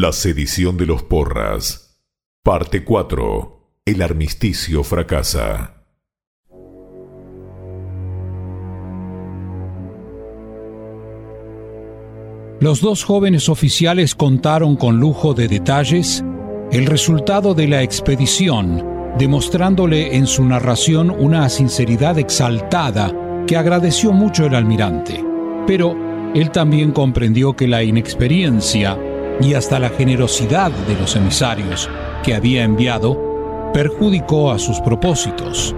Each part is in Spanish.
La sedición de los porras. Parte 4. El armisticio fracasa. Los dos jóvenes oficiales contaron con lujo de detalles el resultado de la expedición, demostrándole en su narración una sinceridad exaltada que agradeció mucho el almirante. Pero él también comprendió que la inexperiencia y hasta la generosidad de los emisarios que había enviado perjudicó a sus propósitos.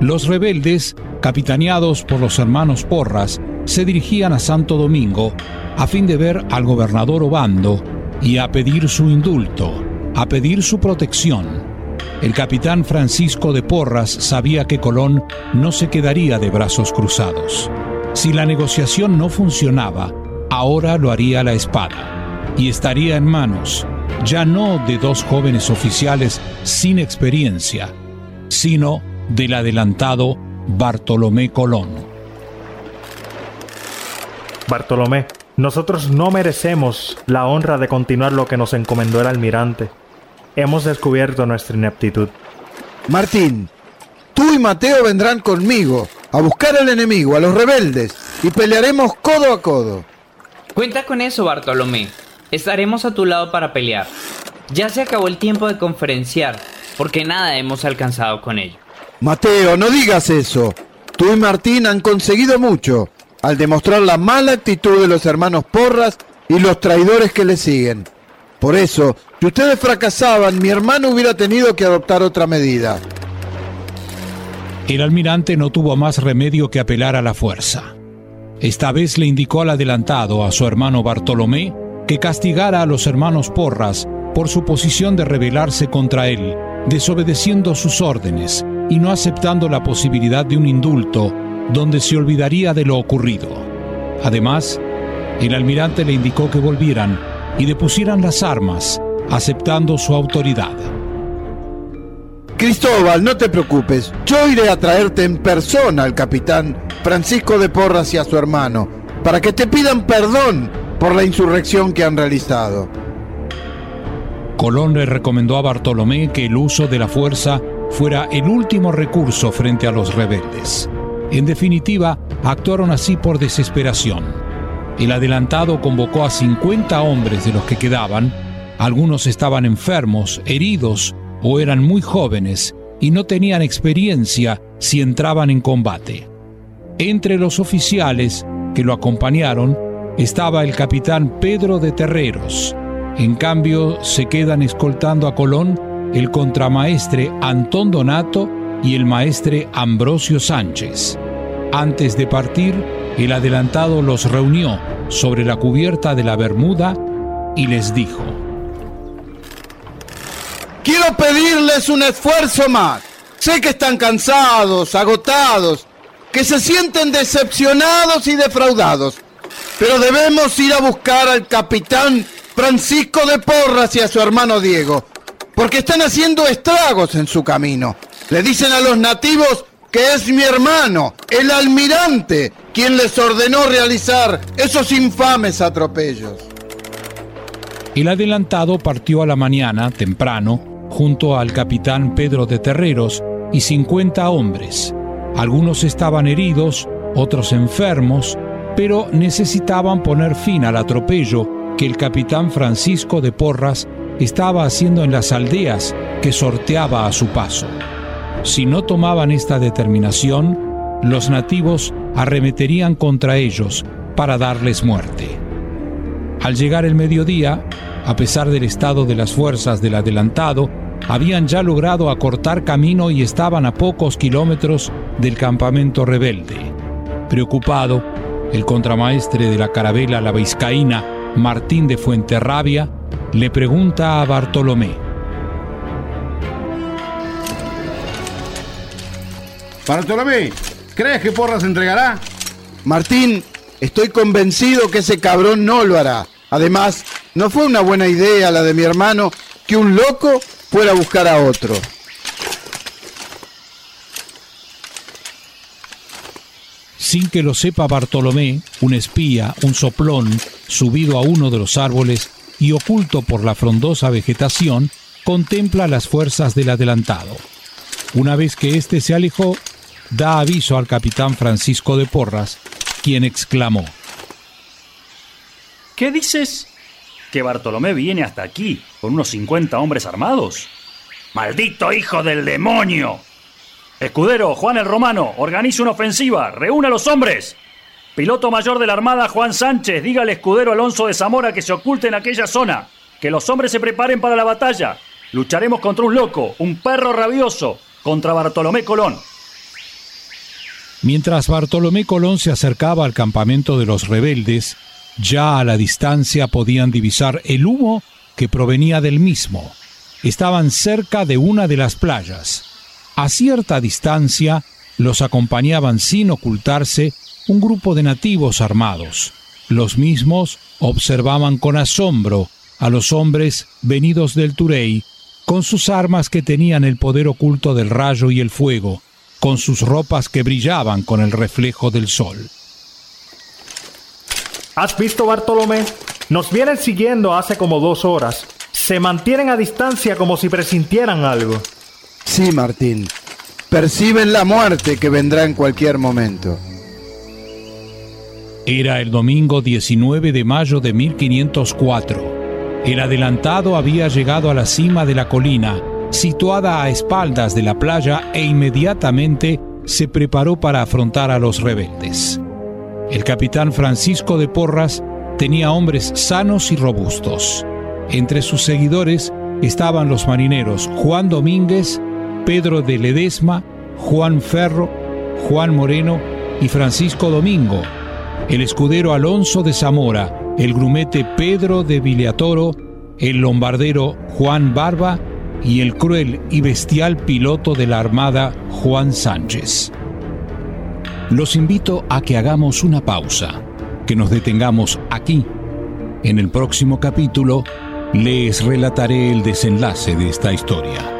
Los rebeldes, capitaneados por los hermanos Porras, se dirigían a Santo Domingo a fin de ver al gobernador Obando y a pedir su indulto, a pedir su protección. El capitán Francisco de Porras sabía que Colón no se quedaría de brazos cruzados. Si la negociación no funcionaba, ahora lo haría la espada y estaría en manos ya no de dos jóvenes oficiales sin experiencia, sino del adelantado Bartolomé Colón. Bartolomé, nosotros no merecemos la honra de continuar lo que nos encomendó el almirante. Hemos descubierto nuestra ineptitud. Martín, tú y Mateo vendrán conmigo a buscar al enemigo, a los rebeldes, y pelearemos codo a codo. Cuenta con eso, Bartolomé. Estaremos a tu lado para pelear. Ya se acabó el tiempo de conferenciar, porque nada hemos alcanzado con ello. Mateo, no digas eso. Tú y Martín han conseguido mucho al demostrar la mala actitud de los hermanos Porras y los traidores que le siguen. Por eso, si ustedes fracasaban, mi hermano hubiera tenido que adoptar otra medida. El almirante no tuvo más remedio que apelar a la fuerza. Esta vez le indicó al adelantado, a su hermano Bartolomé, que castigara a los hermanos Porras por su posición de rebelarse contra él, desobedeciendo sus órdenes y no aceptando la posibilidad de un indulto donde se olvidaría de lo ocurrido. Además, el almirante le indicó que volvieran y depusieran las armas, aceptando su autoridad. Cristóbal, no te preocupes, yo iré a traerte en persona al capitán Francisco de Porras y a su hermano, para que te pidan perdón por la insurrección que han realizado. Colón le recomendó a Bartolomé que el uso de la fuerza fuera el último recurso frente a los rebeldes. En definitiva, actuaron así por desesperación. El adelantado convocó a 50 hombres de los que quedaban, algunos estaban enfermos, heridos o eran muy jóvenes y no tenían experiencia si entraban en combate. Entre los oficiales que lo acompañaron estaba el capitán Pedro de Terreros. En cambio, se quedan escoltando a Colón el contramaestre Antón Donato y el maestre Ambrosio Sánchez. Antes de partir, el adelantado los reunió sobre la cubierta de la Bermuda y les dijo, Quiero pedirles un esfuerzo más. Sé que están cansados, agotados, que se sienten decepcionados y defraudados. Pero debemos ir a buscar al capitán Francisco de Porras y a su hermano Diego, porque están haciendo estragos en su camino. Le dicen a los nativos que es mi hermano, el almirante, quien les ordenó realizar esos infames atropellos. El adelantado partió a la mañana, temprano, junto al capitán Pedro de Terreros y 50 hombres. Algunos estaban heridos, otros enfermos, pero necesitaban poner fin al atropello que el capitán Francisco de Porras estaba haciendo en las aldeas que sorteaba a su paso. Si no tomaban esta determinación, los nativos arremeterían contra ellos para darles muerte. Al llegar el mediodía, a pesar del estado de las fuerzas del adelantado, habían ya logrado acortar camino y estaban a pocos kilómetros del campamento rebelde. Preocupado, el contramaestre de la carabela La Vizcaína, Martín de Fuenterrabia, le pregunta a Bartolomé. Bartolomé, ¿crees que Porras se entregará? Martín, estoy convencido que ese cabrón no lo hará. Además, no fue una buena idea la de mi hermano que un loco fuera a buscar a otro. Sin que lo sepa Bartolomé, un espía, un soplón, subido a uno de los árboles, y oculto por la frondosa vegetación, contempla las fuerzas del adelantado. Una vez que éste se alejó, da aviso al capitán Francisco de Porras, quien exclamó, ¿Qué dices? ¿Que Bartolomé viene hasta aquí con unos 50 hombres armados? ¡Maldito hijo del demonio! Escudero, Juan el Romano, organiza una ofensiva, reúna a los hombres. Piloto mayor de la Armada, Juan Sánchez, diga al escudero Alonso de Zamora que se oculte en aquella zona, que los hombres se preparen para la batalla. Lucharemos contra un loco, un perro rabioso, contra Bartolomé Colón. Mientras Bartolomé Colón se acercaba al campamento de los rebeldes, ya a la distancia podían divisar el humo que provenía del mismo. Estaban cerca de una de las playas. A cierta distancia los acompañaban sin ocultarse un grupo de nativos armados. Los mismos observaban con asombro a los hombres venidos del Turey, con sus armas que tenían el poder oculto del rayo y el fuego, con sus ropas que brillaban con el reflejo del sol. ¿Has visto, Bartolomé? Nos vienen siguiendo hace como dos horas. Se mantienen a distancia como si presintieran algo. Sí, Martín. Perciben la muerte que vendrá en cualquier momento. Era el domingo 19 de mayo de 1504. El adelantado había llegado a la cima de la colina, situada a espaldas de la playa, e inmediatamente se preparó para afrontar a los rebeldes. El capitán Francisco de Porras tenía hombres sanos y robustos. Entre sus seguidores estaban los marineros Juan Domínguez, Pedro de Ledesma, Juan Ferro, Juan Moreno y Francisco Domingo, el escudero Alonso de Zamora, el grumete Pedro de Viliatoro, el lombardero Juan Barba y el cruel y bestial piloto de la Armada Juan Sánchez. Los invito a que hagamos una pausa, que nos detengamos aquí. En el próximo capítulo les relataré el desenlace de esta historia.